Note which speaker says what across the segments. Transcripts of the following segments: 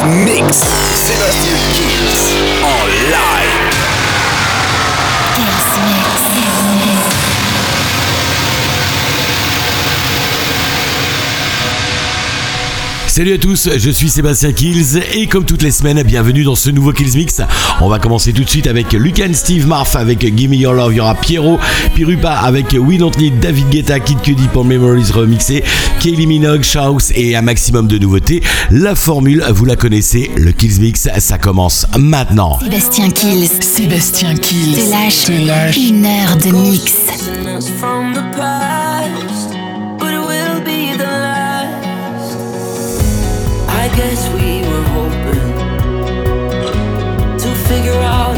Speaker 1: Mix. Sébastien
Speaker 2: Salut à tous, je suis Sébastien Kills et comme toutes les semaines, bienvenue dans ce nouveau Kills Mix. On va commencer tout de suite avec Lucan Steve Marf avec Give Me Your Love, il y aura Piero Pirupa avec We Don't Need, David Guetta, Kid Cudi pour Memories remixé, Kaylee Minogue, Shouse et un maximum de nouveautés. La formule, vous la connaissez, le Kills Mix, ça commence maintenant.
Speaker 3: Sébastien Kills,
Speaker 4: Sébastien Kills,
Speaker 3: te lâche, une heure de mix.
Speaker 5: all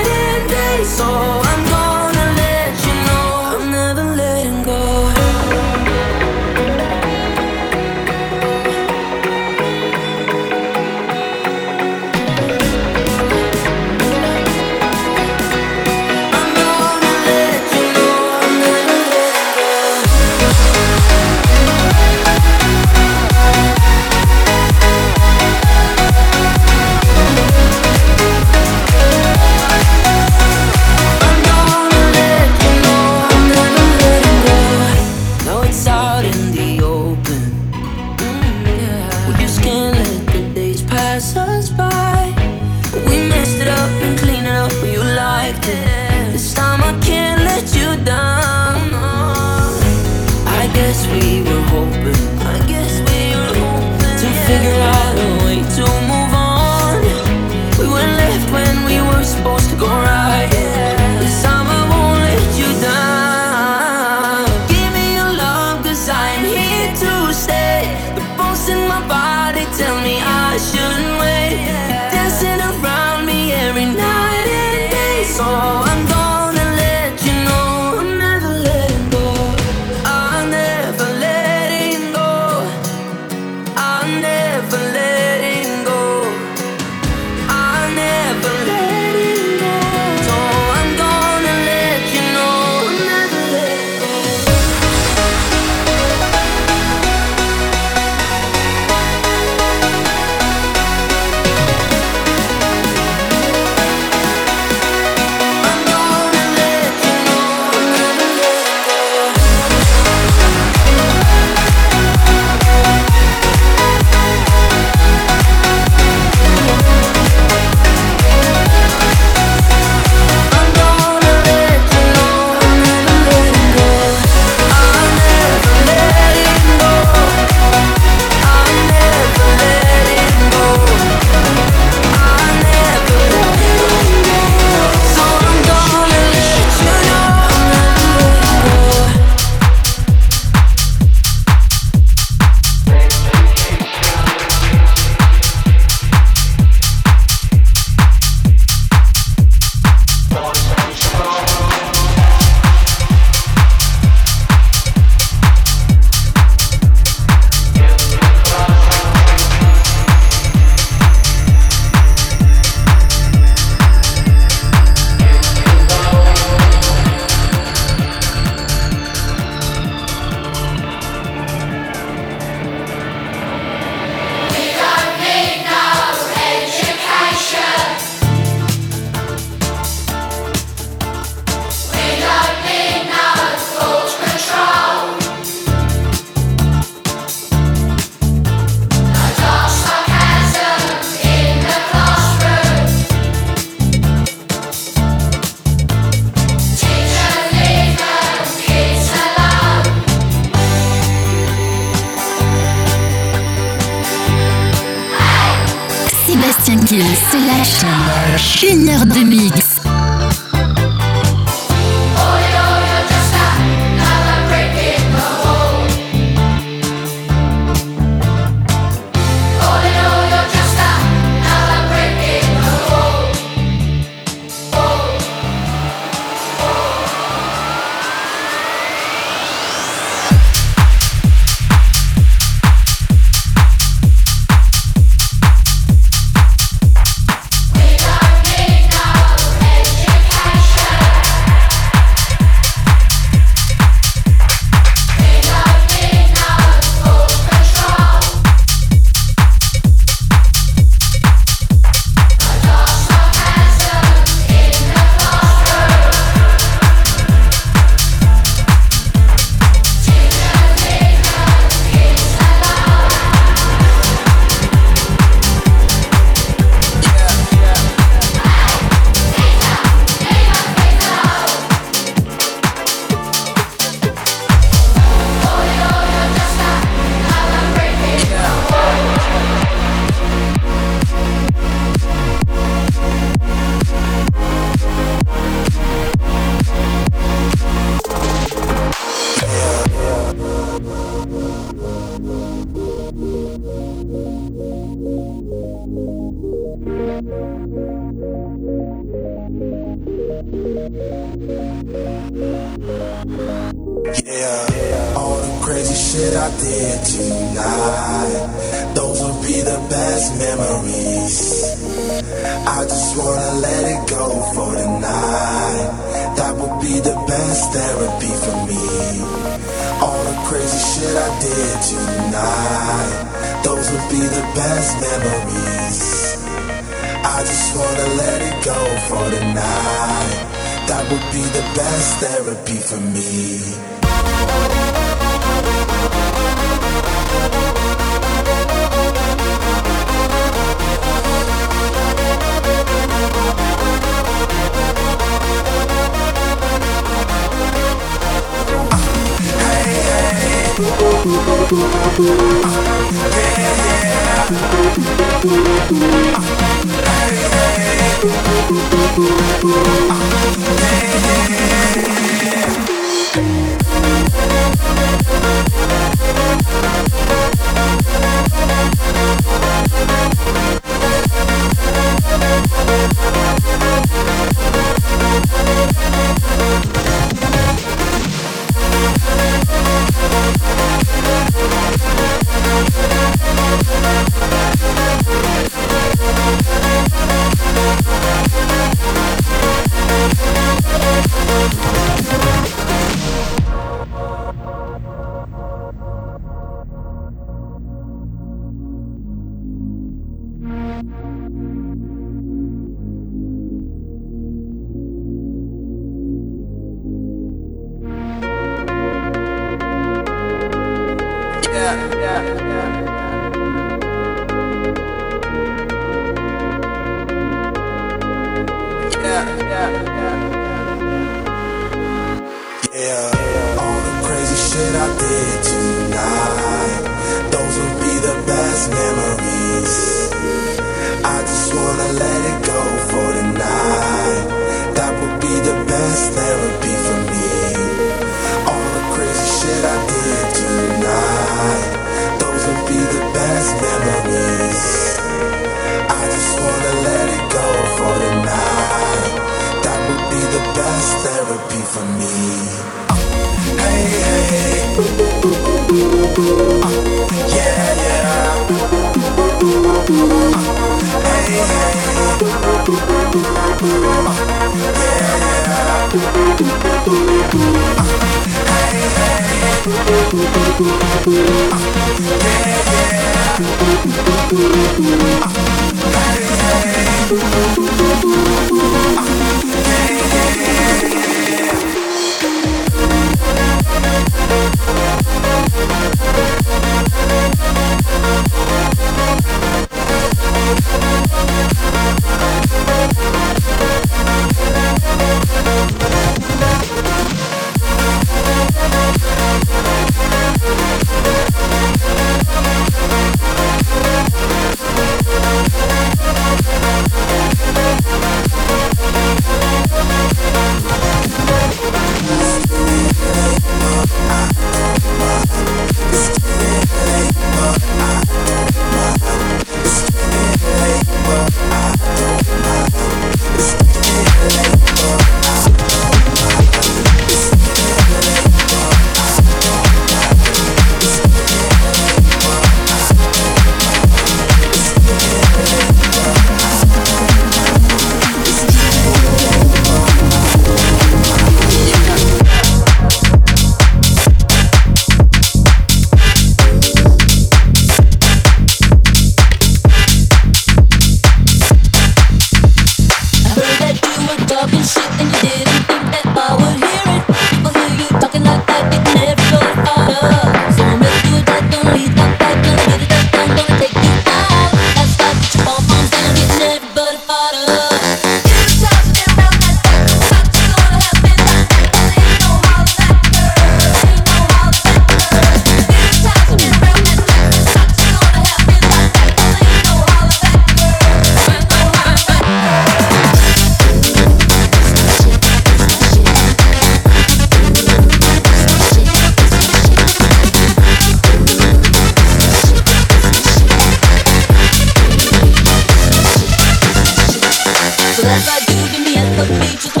Speaker 5: What I do, give me
Speaker 2: a.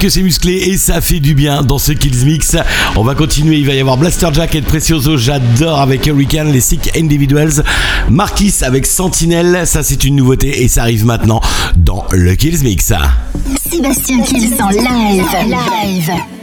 Speaker 2: que c'est musclé et ça fait du bien dans ce Kills Mix. On va continuer, il va y avoir Blaster Jack et Precioso, j'adore avec Hurricane, les Sick Individuals. Marquis avec Sentinelle, ça c'est une nouveauté et ça arrive maintenant dans le Kills Mix.
Speaker 3: Sébastien Kills en live. live.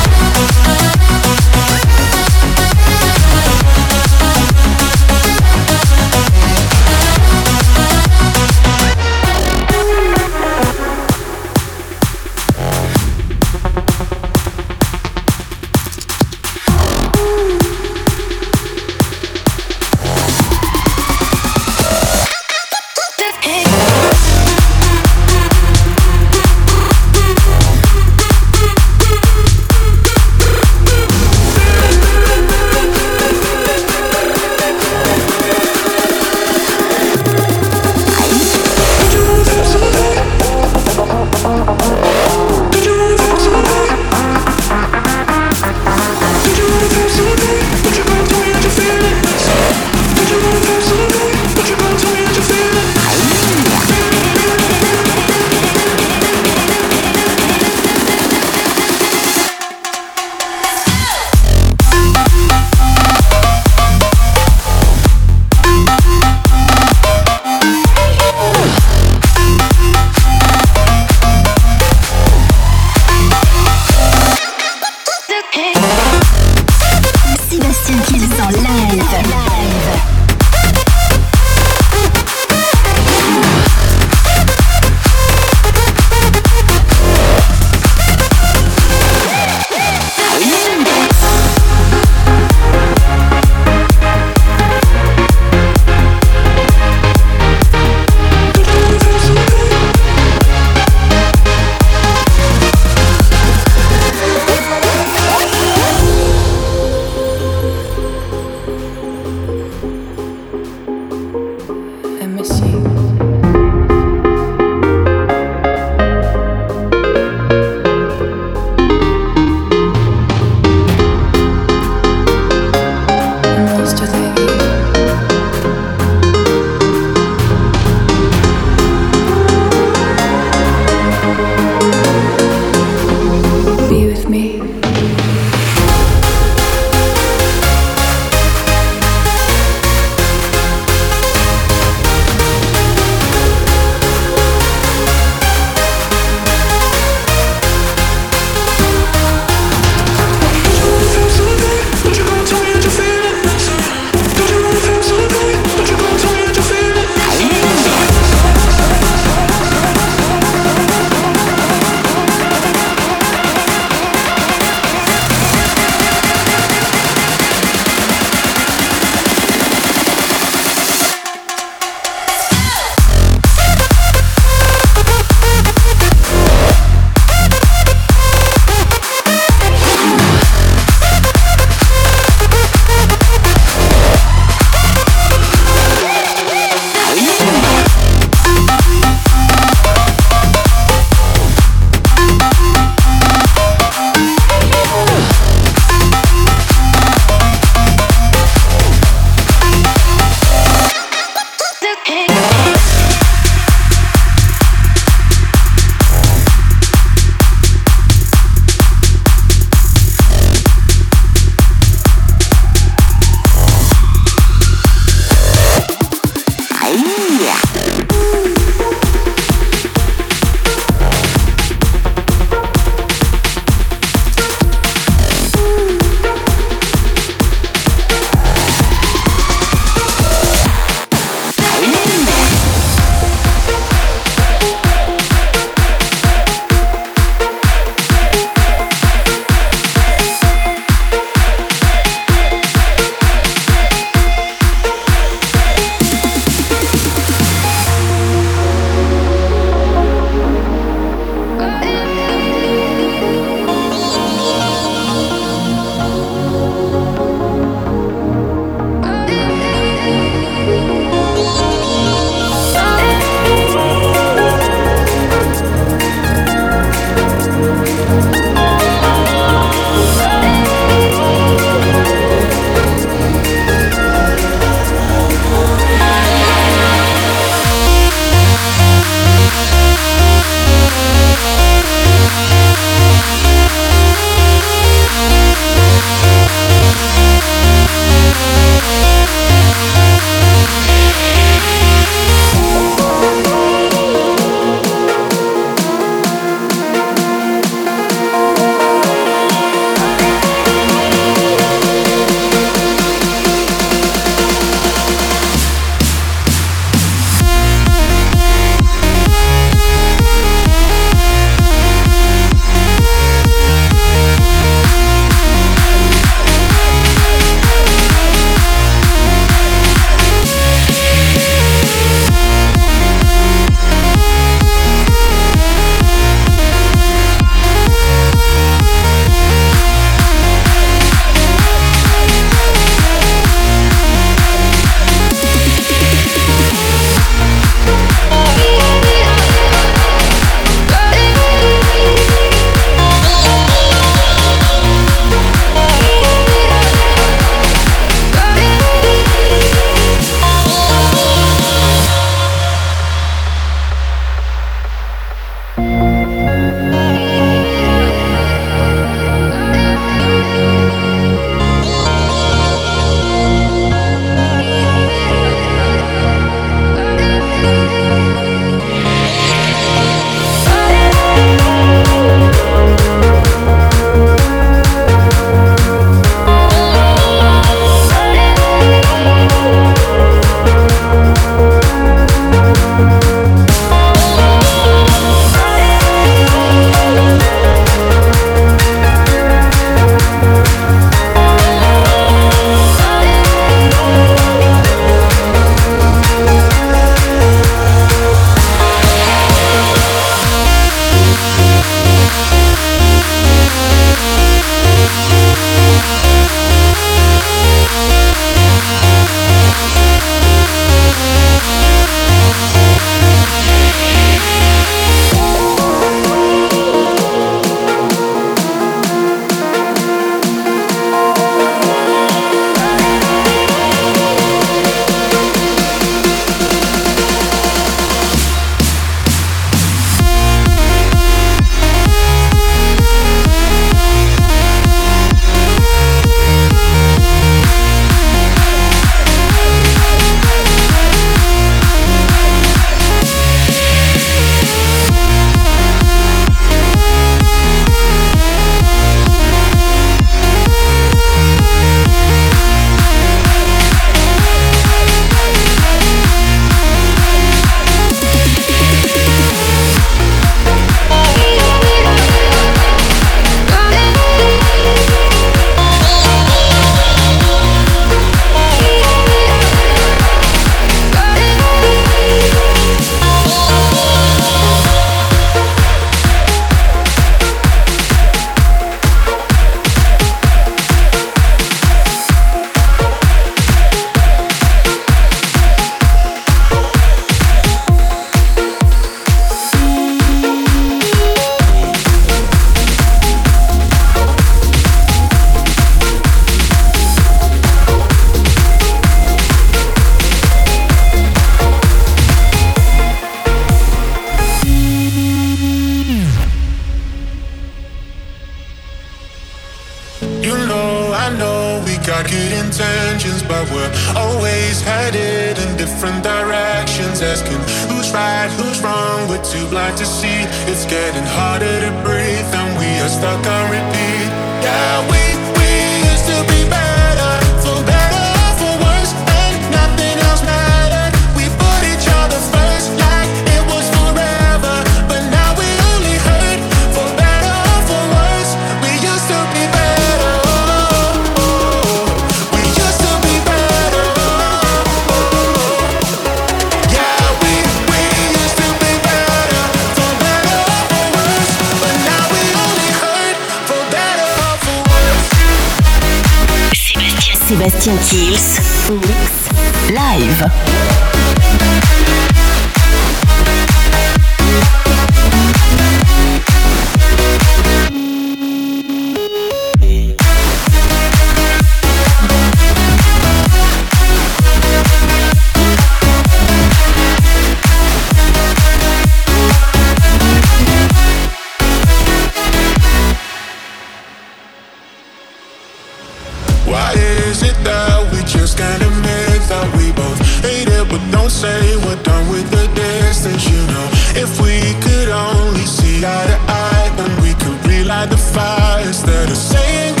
Speaker 6: done with the distance, you know. If we could only see eye to eye, then we could relight the fires that are saying.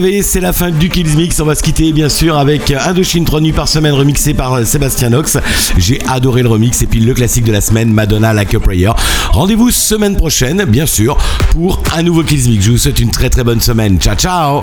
Speaker 2: Savez, c'est la fin du Kills Mix. On va se quitter, bien sûr, avec Indochine 3 nuits par semaine remixé par Sébastien Nox. J'ai adoré le remix. Et puis le classique de la semaine, Madonna Like a Prayer. Rendez-vous semaine prochaine, bien sûr, pour un nouveau Kills Mix. Je vous souhaite une très très bonne semaine. Ciao, ciao.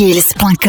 Speaker 4: sébastienkills.com.